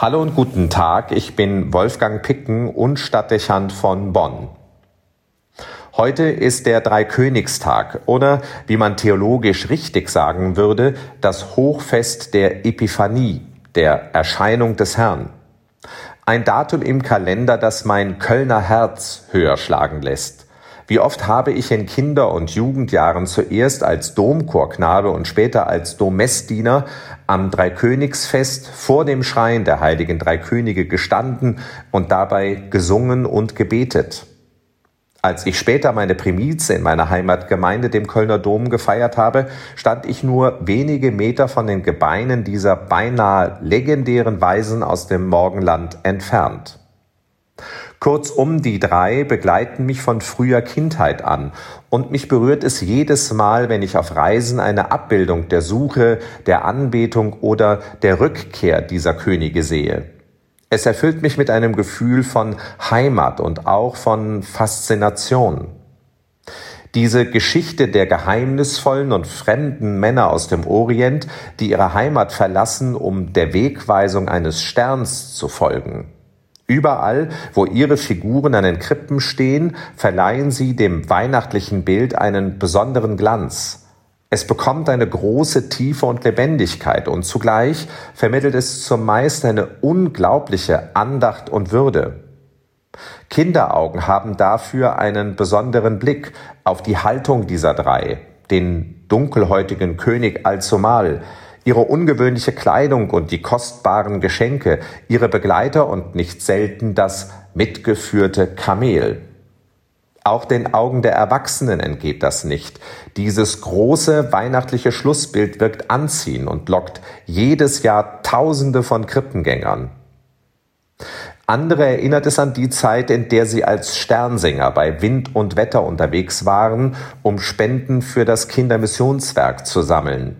Hallo und guten Tag, ich bin Wolfgang Picken und Stadtdechant von Bonn. Heute ist der Dreikönigstag oder, wie man theologisch richtig sagen würde, das Hochfest der Epiphanie, der Erscheinung des Herrn. Ein Datum im Kalender, das mein Kölner Herz höher schlagen lässt. Wie oft habe ich in Kinder- und Jugendjahren zuerst als Domchorknabe und später als Dommessdiener am Dreikönigsfest vor dem Schrein der heiligen drei Könige gestanden und dabei gesungen und gebetet. Als ich später meine Primize in meiner Heimatgemeinde, dem Kölner Dom, gefeiert habe, stand ich nur wenige Meter von den Gebeinen dieser beinahe legendären Weisen aus dem Morgenland entfernt. Kurzum, die drei begleiten mich von früher Kindheit an und mich berührt es jedes Mal, wenn ich auf Reisen eine Abbildung der Suche, der Anbetung oder der Rückkehr dieser Könige sehe. Es erfüllt mich mit einem Gefühl von Heimat und auch von Faszination. Diese Geschichte der geheimnisvollen und fremden Männer aus dem Orient, die ihre Heimat verlassen, um der Wegweisung eines Sterns zu folgen. Überall, wo ihre Figuren an den Krippen stehen, verleihen sie dem weihnachtlichen Bild einen besonderen Glanz. Es bekommt eine große Tiefe und Lebendigkeit und zugleich vermittelt es zumeist eine unglaubliche Andacht und Würde. Kinderaugen haben dafür einen besonderen Blick auf die Haltung dieser drei, den dunkelhäutigen König allzumal, ihre ungewöhnliche Kleidung und die kostbaren Geschenke, ihre Begleiter und nicht selten das mitgeführte Kamel. Auch den Augen der Erwachsenen entgeht das nicht. Dieses große weihnachtliche Schlussbild wirkt anziehen und lockt jedes Jahr Tausende von Krippengängern. Andere erinnert es an die Zeit, in der sie als Sternsinger bei Wind und Wetter unterwegs waren, um Spenden für das Kindermissionswerk zu sammeln.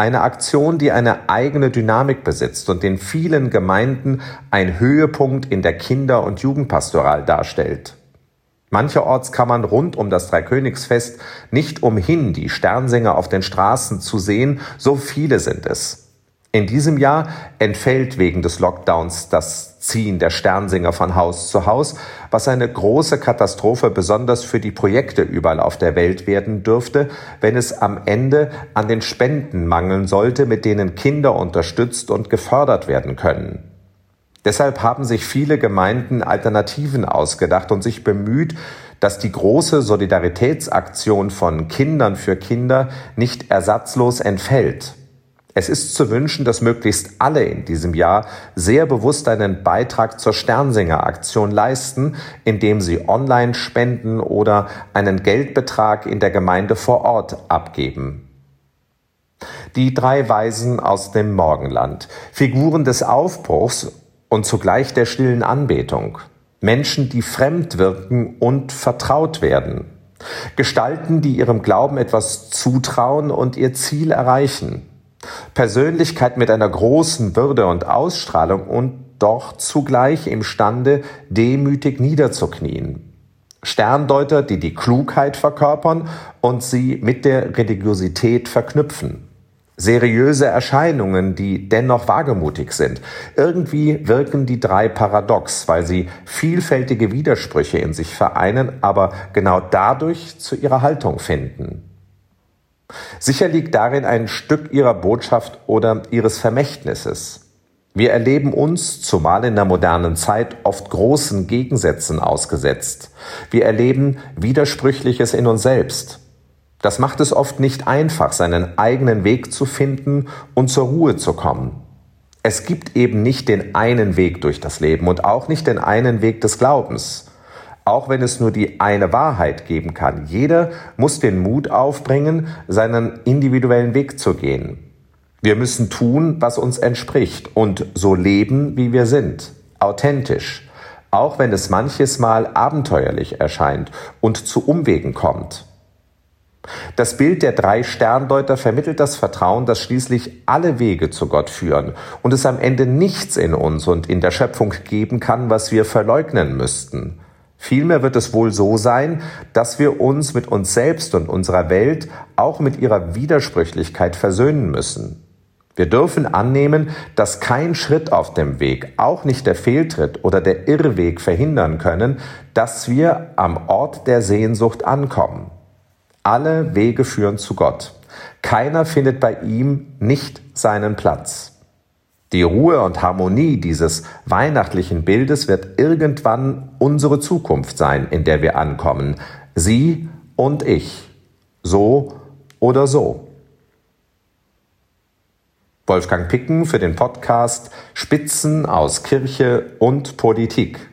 Eine Aktion, die eine eigene Dynamik besitzt und in vielen Gemeinden ein Höhepunkt in der Kinder- und Jugendpastoral darstellt. Mancherorts kann man rund um das Dreikönigsfest nicht umhin, die Sternsänger auf den Straßen zu sehen, so viele sind es. In diesem Jahr entfällt wegen des Lockdowns das Ziehen der Sternsinger von Haus zu Haus, was eine große Katastrophe besonders für die Projekte überall auf der Welt werden dürfte, wenn es am Ende an den Spenden mangeln sollte, mit denen Kinder unterstützt und gefördert werden können. Deshalb haben sich viele Gemeinden Alternativen ausgedacht und sich bemüht, dass die große Solidaritätsaktion von Kindern für Kinder nicht ersatzlos entfällt. Es ist zu wünschen, dass möglichst alle in diesem Jahr sehr bewusst einen Beitrag zur Sternsinger-Aktion leisten, indem sie online spenden oder einen Geldbetrag in der Gemeinde vor Ort abgeben. Die drei Weisen aus dem Morgenland, Figuren des Aufbruchs und zugleich der stillen Anbetung, Menschen, die fremd wirken und vertraut werden, Gestalten, die ihrem Glauben etwas zutrauen und ihr Ziel erreichen, Persönlichkeit mit einer großen Würde und Ausstrahlung und doch zugleich imstande, demütig niederzuknien. Sterndeuter, die die Klugheit verkörpern und sie mit der Religiosität verknüpfen. Seriöse Erscheinungen, die dennoch wagemutig sind. Irgendwie wirken die drei paradox, weil sie vielfältige Widersprüche in sich vereinen, aber genau dadurch zu ihrer Haltung finden. Sicher liegt darin ein Stück ihrer Botschaft oder ihres Vermächtnisses. Wir erleben uns, zumal in der modernen Zeit, oft großen Gegensätzen ausgesetzt. Wir erleben Widersprüchliches in uns selbst. Das macht es oft nicht einfach, seinen eigenen Weg zu finden und zur Ruhe zu kommen. Es gibt eben nicht den einen Weg durch das Leben und auch nicht den einen Weg des Glaubens auch wenn es nur die eine Wahrheit geben kann. Jeder muss den Mut aufbringen, seinen individuellen Weg zu gehen. Wir müssen tun, was uns entspricht und so leben, wie wir sind, authentisch, auch wenn es manches Mal abenteuerlich erscheint und zu Umwegen kommt. Das Bild der drei Sterndeuter vermittelt das Vertrauen, dass schließlich alle Wege zu Gott führen und es am Ende nichts in uns und in der Schöpfung geben kann, was wir verleugnen müssten. Vielmehr wird es wohl so sein, dass wir uns mit uns selbst und unserer Welt auch mit ihrer Widersprüchlichkeit versöhnen müssen. Wir dürfen annehmen, dass kein Schritt auf dem Weg, auch nicht der Fehltritt oder der Irrweg verhindern können, dass wir am Ort der Sehnsucht ankommen. Alle Wege führen zu Gott. Keiner findet bei ihm nicht seinen Platz. Die Ruhe und Harmonie dieses weihnachtlichen Bildes wird irgendwann unsere Zukunft sein, in der wir ankommen. Sie und ich. So oder so. Wolfgang Picken für den Podcast Spitzen aus Kirche und Politik.